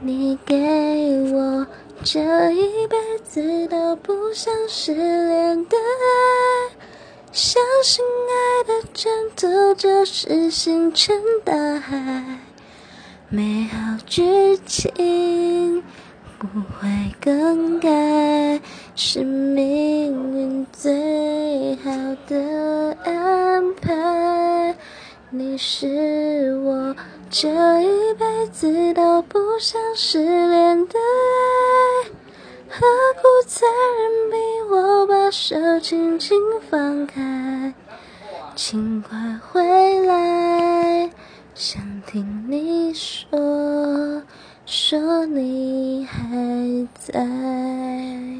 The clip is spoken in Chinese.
你给我这一辈子都不想失联的爱，相信爱的征途就是星辰大海，美好剧情不会更改，是命运最好的安排。你是我这一辈子都不想失联的爱，何苦残忍逼我把手轻轻放开？请快回来，想听你说，说你还在。